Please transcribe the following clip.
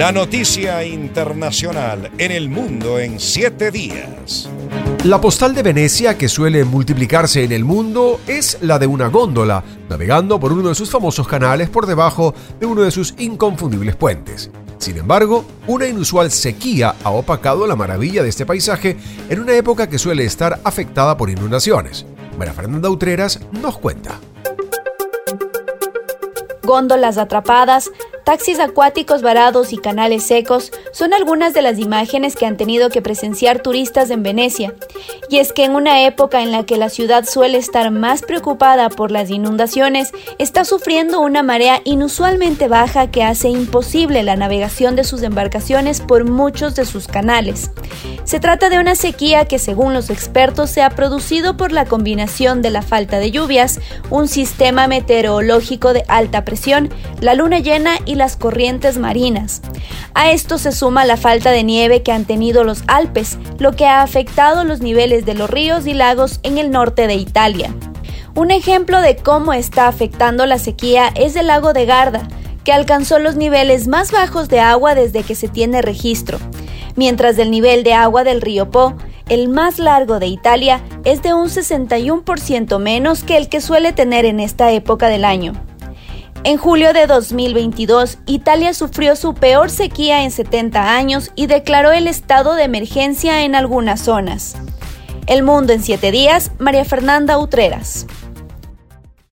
La noticia internacional en el mundo en siete días. La postal de Venecia que suele multiplicarse en el mundo es la de una góndola, navegando por uno de sus famosos canales por debajo de uno de sus inconfundibles puentes. Sin embargo, una inusual sequía ha opacado la maravilla de este paisaje en una época que suele estar afectada por inundaciones. María Fernanda Utreras nos cuenta. Góndolas atrapadas, taxis acuáticos varados y canales secos son algunas de las imágenes que han tenido que presenciar turistas en Venecia. Y es que en una época en la que la ciudad suele estar más preocupada por las inundaciones, está sufriendo una marea inusualmente baja que hace imposible la navegación de sus embarcaciones por muchos de sus canales. Se trata de una sequía que según los expertos se ha producido por la combinación de la falta de lluvias, un sistema meteorológico de alta presión, la luna llena y las corrientes marinas. A esto se suma la falta de nieve que han tenido los Alpes, lo que ha afectado los niveles de los ríos y lagos en el norte de Italia. Un ejemplo de cómo está afectando la sequía es el lago de Garda, que alcanzó los niveles más bajos de agua desde que se tiene registro, mientras el nivel de agua del río Po, el más largo de Italia, es de un 61% menos que el que suele tener en esta época del año. En julio de 2022, Italia sufrió su peor sequía en 70 años y declaró el estado de emergencia en algunas zonas. El Mundo en 7 días, María Fernanda Utreras.